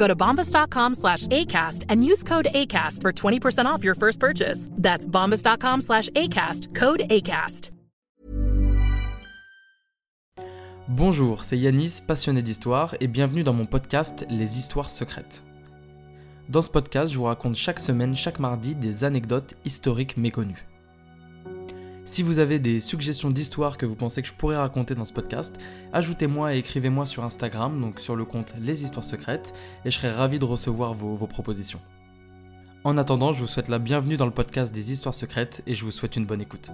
Go to bombas.com slash ACAST and use code ACAST for 20% off your first purchase. That's bombas.com slash ACAST. Code ACAST. Bonjour, c'est Yanis, passionné d'histoire, et bienvenue dans mon podcast Les Histoires Secrètes. Dans ce podcast, je vous raconte chaque semaine, chaque mardi, des anecdotes historiques méconnues. Si vous avez des suggestions d'histoires que vous pensez que je pourrais raconter dans ce podcast, ajoutez-moi et écrivez-moi sur Instagram, donc sur le compte Les Histoires Secrètes, et je serai ravi de recevoir vos, vos propositions. En attendant, je vous souhaite la bienvenue dans le podcast des Histoires Secrètes et je vous souhaite une bonne écoute.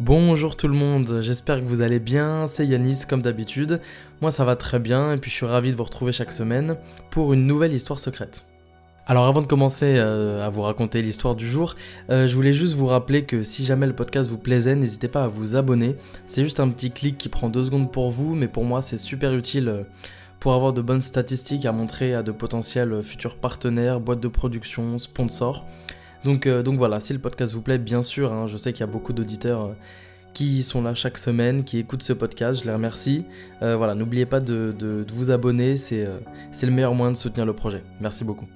Bonjour tout le monde, j'espère que vous allez bien, c'est Yanis comme d'habitude. Moi ça va très bien et puis je suis ravi de vous retrouver chaque semaine pour une nouvelle histoire secrète. Alors avant de commencer euh, à vous raconter l'histoire du jour, euh, je voulais juste vous rappeler que si jamais le podcast vous plaisait, n'hésitez pas à vous abonner. C'est juste un petit clic qui prend deux secondes pour vous, mais pour moi c'est super utile euh, pour avoir de bonnes statistiques à montrer à de potentiels futurs partenaires, boîtes de production, sponsors. Donc, euh, donc voilà, si le podcast vous plaît, bien sûr, hein, je sais qu'il y a beaucoup d'auditeurs euh, qui sont là chaque semaine, qui écoutent ce podcast, je les remercie. Euh, voilà, n'oubliez pas de, vous abonner, c'est le meilleur moyen de soutenir le projet. Merci beaucoup.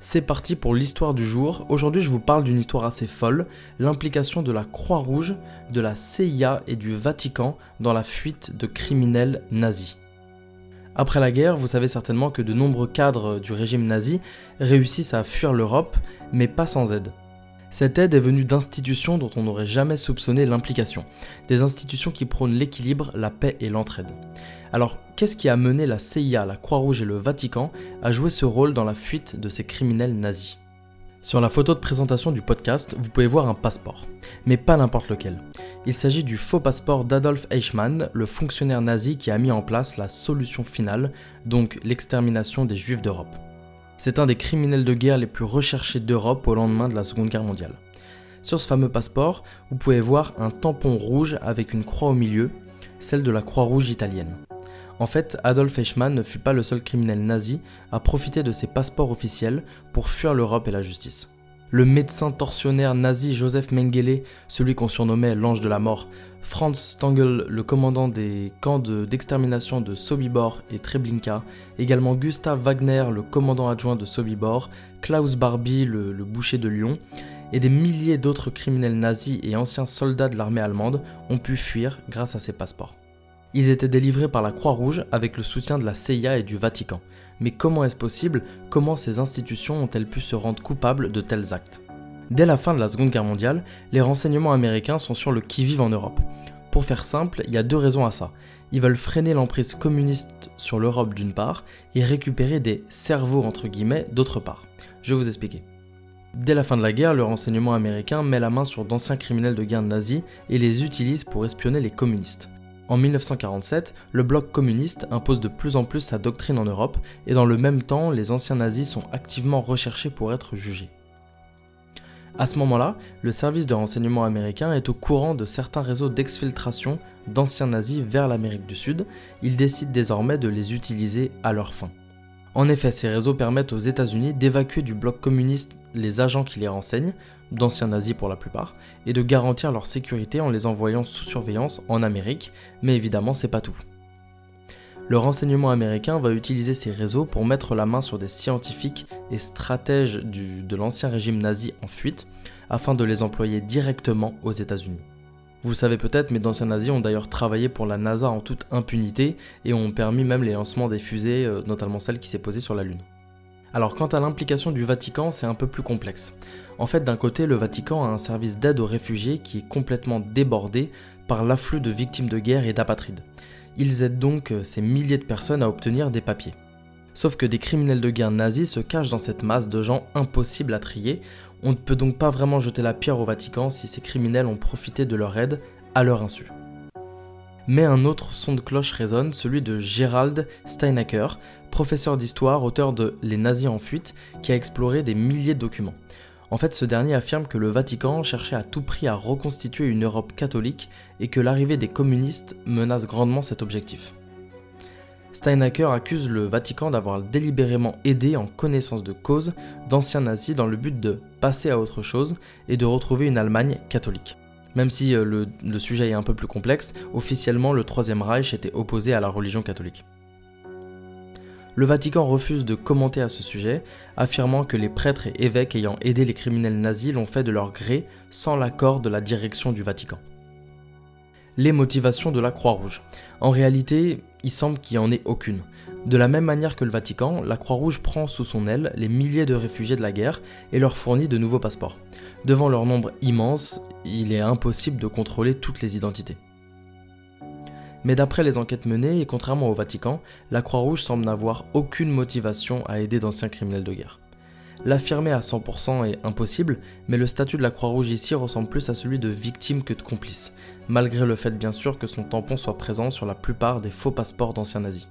C'est parti pour l'histoire du jour. Aujourd'hui, je vous parle d'une histoire assez folle, l'implication de la Croix-Rouge, de la CIA et du Vatican dans la fuite de criminels nazis. Après la guerre, vous savez certainement que de nombreux cadres du régime nazi réussissent à fuir l'Europe, mais pas sans aide. Cette aide est venue d'institutions dont on n'aurait jamais soupçonné l'implication, des institutions qui prônent l'équilibre, la paix et l'entraide. Alors, qu'est-ce qui a mené la CIA, la Croix-Rouge et le Vatican à jouer ce rôle dans la fuite de ces criminels nazis? Sur la photo de présentation du podcast, vous pouvez voir un passeport, mais pas n'importe lequel. Il s'agit du faux passeport d'Adolf Eichmann, le fonctionnaire nazi qui a mis en place la solution finale, donc l'extermination des juifs d'Europe. C'est un des criminels de guerre les plus recherchés d'Europe au lendemain de la Seconde Guerre mondiale. Sur ce fameux passeport, vous pouvez voir un tampon rouge avec une croix au milieu, celle de la Croix-Rouge italienne. En fait, Adolf Eichmann ne fut pas le seul criminel nazi à profiter de ses passeports officiels pour fuir l'Europe et la justice. Le médecin tortionnaire nazi Joseph Mengele, celui qu'on surnommait l'ange de la mort, Franz Stangl, le commandant des camps de- d'extermination de, Sobibor et Treblinka, également Gustav Wagner, le commandant adjoint de Sobibor, Klaus Barbie, le, le boucher de Lyon, et des milliers d'autres criminels nazis et anciens soldats de l'armée allemande ont pu fuir grâce à ces passeports. Ils étaient délivrés par la Croix-Rouge avec le soutien de la CIA et du Vatican. Mais comment est-ce possible? Comment ces institutions ont-elles pu se rendre coupables de tels actes? Dès la fin de la Seconde Guerre mondiale, les renseignements américains sont sur le qui-vive en Europe. Pour faire simple, il y a deux raisons à ça. Ils veulent freiner l'emprise communiste sur l'Europe d'une part et récupérer des cerveaux entre guillemets d'autre part. Je vais vous expliquer. Dès la fin de la guerre, le renseignement américain met la main sur d'anciens criminels de guerre nazis et les utilise pour espionner les communistes. En 1947, le bloc communiste impose de plus en plus sa doctrine en Europe et dans le même temps, les anciens nazis sont activement recherchés pour être jugés. À ce moment-là, le service de renseignement américain est au courant de certains réseaux d'exfiltration d'anciens nazis vers l'Amérique du Sud. Il décide désormais de les utiliser à leur fin. En effet, ces réseaux permettent aux États-Unis d'évacuer du bloc communiste les agents qui les renseignent, d'anciens nazis pour la plupart, et de garantir leur sécurité en les envoyant sous surveillance en Amérique, mais évidemment c'est pas tout. Le renseignement américain va utiliser ces réseaux pour mettre la main sur des scientifiques et stratèges de l'ancien régime nazi en fuite, afin de les employer directement aux États-Unis. Vous savez peut-être, mais d'anciens nazis ont d'ailleurs travaillé pour la NASA en toute impunité et ont permis même les lancements des fusées, euh, notamment celle qui s'est posée sur la Lune. Alors quant à l'implication du Vatican, c'est un peu plus complexe. En fait, d'un côté, le Vatican a un service d'aide aux réfugiés qui est complètement débordé par l'afflux de victimes de guerre et d'apatrides. Ils aident donc euh, ces milliers de personnes à obtenir des papiers. Sauf que des criminels de guerre nazis se cachent dans cette masse de gens impossibles à trier. On ne peut donc pas vraiment jeter la pierre au Vatican si ces criminels ont profité de leur aide à leur insu. Mais un autre son de cloche résonne, celui de Gerald Steinacker, professeur d'histoire, auteur de Les nazis en fuite, qui a exploré des milliers de documents. En fait, ce dernier affirme que le Vatican cherchait à tout prix à reconstituer une Europe catholique et que l'arrivée des communistes menace grandement cet objectif. Steinacker accuse le Vatican d'avoir délibérément aidé en connaissance de cause d'anciens nazis dans le but de passer à autre chose et de retrouver une Allemagne catholique. Même si euh, le, le sujet est un peu plus complexe, officiellement le Troisième Reich était opposé à la religion catholique. Le Vatican refuse de commenter à ce sujet, affirmant que les prêtres et évêques ayant aidé les criminels nazis l'ont fait de leur gré sans l'accord de la direction du Vatican. Les motivations de la Croix-Rouge. En réalité, il semble qu'il n'y en ait aucune. De la même manière que le Vatican, la Croix-Rouge prend sous son aile les milliers de réfugiés de la guerre et leur fournit de nouveaux passeports. Devant leur nombre immense, il est impossible de contrôler toutes les identités. Mais d'après les enquêtes menées, et contrairement au Vatican, la Croix-Rouge semble n'avoir aucune motivation à aider d'anciens criminels de guerre. L'affirmer à 100% est impossible, mais le statut de la Croix-Rouge ici ressemble plus à celui de victime que de complice, malgré le fait bien sûr que son tampon soit présent sur la plupart des faux passeports d'anciens nazis.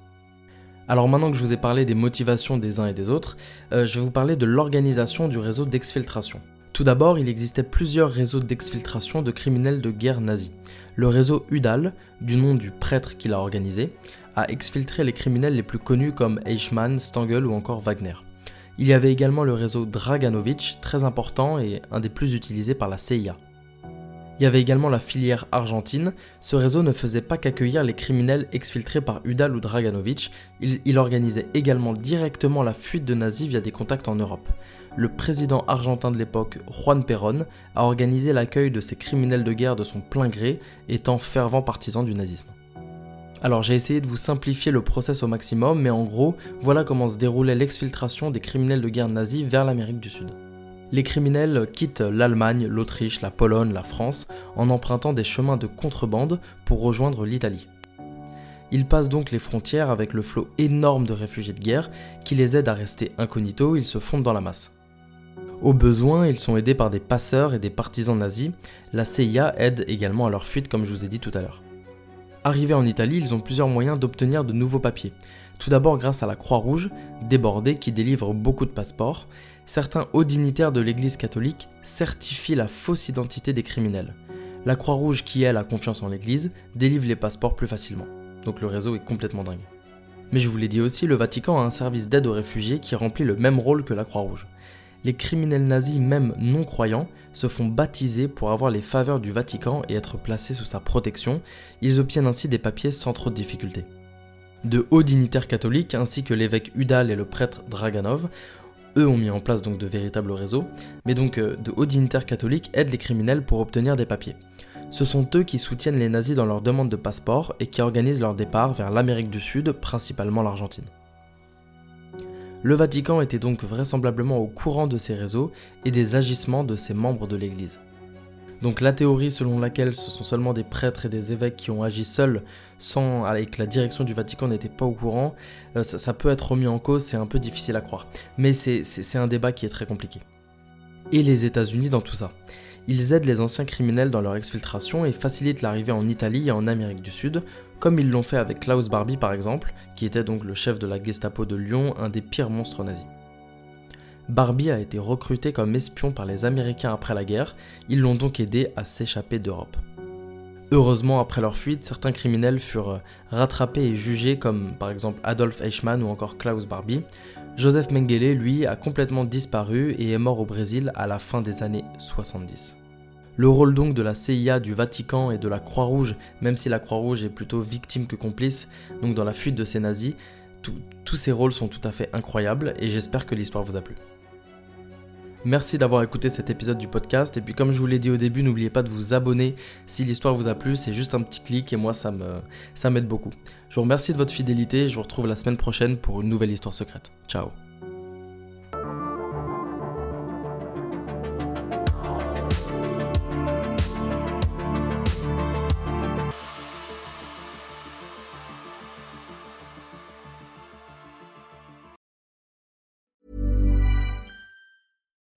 Alors maintenant que je vous ai parlé des motivations des uns et des autres, euh, je vais vous parler de l'organisation du réseau d'exfiltration. Tout d'abord, il existait plusieurs réseaux d'exfiltration de criminels de guerre nazis. Le réseau Udal, du nom du prêtre qui l'a organisé, a exfiltré les criminels les plus connus comme Eichmann, Stangl ou encore Wagner. Il y avait également le réseau Draganovich, très important et un des plus utilisés par la CIA. Il y avait également la filière argentine. Ce réseau ne faisait pas qu'accueillir les criminels exfiltrés par Udal ou Draganovich, il, il, organisait également directement la fuite de nazis via des contacts en Europe le président argentin de l'époque, Juan Perón, a organisé l'accueil de ces criminels de guerre de son plein gré, étant fervent partisan du nazisme. Alors j'ai essayé de vous simplifier le process au maximum, mais en gros, voilà comment se déroulait l'exfiltration des criminels de guerre nazis vers l'Amérique du Sud. Les criminels quittent l'Allemagne, l'Autriche, la Pologne, la France, en empruntant des chemins de contrebande pour rejoindre l'Italie. Ils passent donc les frontières avec le flot énorme de réfugiés de guerre qui les aide à rester incognito, ils se fondent dans la masse. Au besoin, ils sont aidés par des passeurs et des partisans nazis. La CIA aide également à leur fuite, comme je vous ai dit tout à l'heure. Arrivés en Italie, ils ont plusieurs moyens d'obtenir de nouveaux papiers. Tout d'abord grâce à la Croix-Rouge, débordée qui délivre beaucoup de passeports, certains hauts dignitaires de l'Église catholique certifient la fausse identité des criminels. La Croix-Rouge, qui elle a confiance en l'Église, délivre les passeports plus facilement. Donc le réseau est complètement dingue. Mais je vous l'ai dit aussi, le Vatican a un service d'aide aux réfugiés qui remplit le même rôle que la Croix-Rouge les criminels nazis, même non croyants, se font baptiser pour avoir les faveurs du Vatican et être placés sous sa protection. Ils obtiennent ainsi des papiers sans trop de difficultés. De hauts dignitaires catholiques, ainsi que l'évêque Udal et le prêtre Draganov, eux ont mis en place donc de véritables réseaux, mais donc euh, de hauts dignitaires catholiques aident les criminels pour obtenir des papiers. Ce sont eux qui soutiennent les nazis dans leur demande de passeport et qui organisent leur départ vers l'Amérique du Sud, principalement l'Argentine. Le Vatican était donc vraisemblablement au courant de ces réseaux et des agissements de ses membres de l'Église. Donc la théorie selon laquelle ce sont seulement des prêtres et des évêques qui ont agi seuls sans que la direction du Vatican n'était pas au courant, euh, ça, ça, peut être remis en cause, c'est un peu difficile à croire. Mais c'est un débat qui est très compliqué. Et les États-Unis dans tout ça ils aident les anciens criminels dans leur exfiltration et facilitent l'arrivée en Italie et en Amérique du Sud, comme ils l'ont fait avec Klaus Barbie par exemple, qui était donc le chef de la Gestapo de Lyon, un des pires monstres nazis. Barbie a été recruté comme espion par les Américains après la guerre, ils l'ont donc aidé à s'échapper d'Europe. Heureusement, après leur fuite, certains criminels furent rattrapés et jugés comme par exemple Adolf Eichmann ou encore Klaus Barbie. Joseph Mengele, lui, a complètement disparu et est mort au Brésil à la fin des années 70. Le rôle donc de la CIA, du Vatican et de la Croix-Rouge, même si la Croix-Rouge est plutôt victime que complice, donc dans la fuite de ces nazis, tous ces rôles sont tout à fait incroyables et j'espère que l'histoire vous a plu. Merci d'avoir écouté cet épisode du podcast. Et puis comme je vous l'ai dit au début, n'oubliez pas de vous abonner si l'histoire vous a plu. C'est juste un petit clic et moi ça me ça m'aide beaucoup. Je vous remercie de votre fidélité. Je vous retrouve la semaine prochaine pour une nouvelle histoire secrète. Ciao.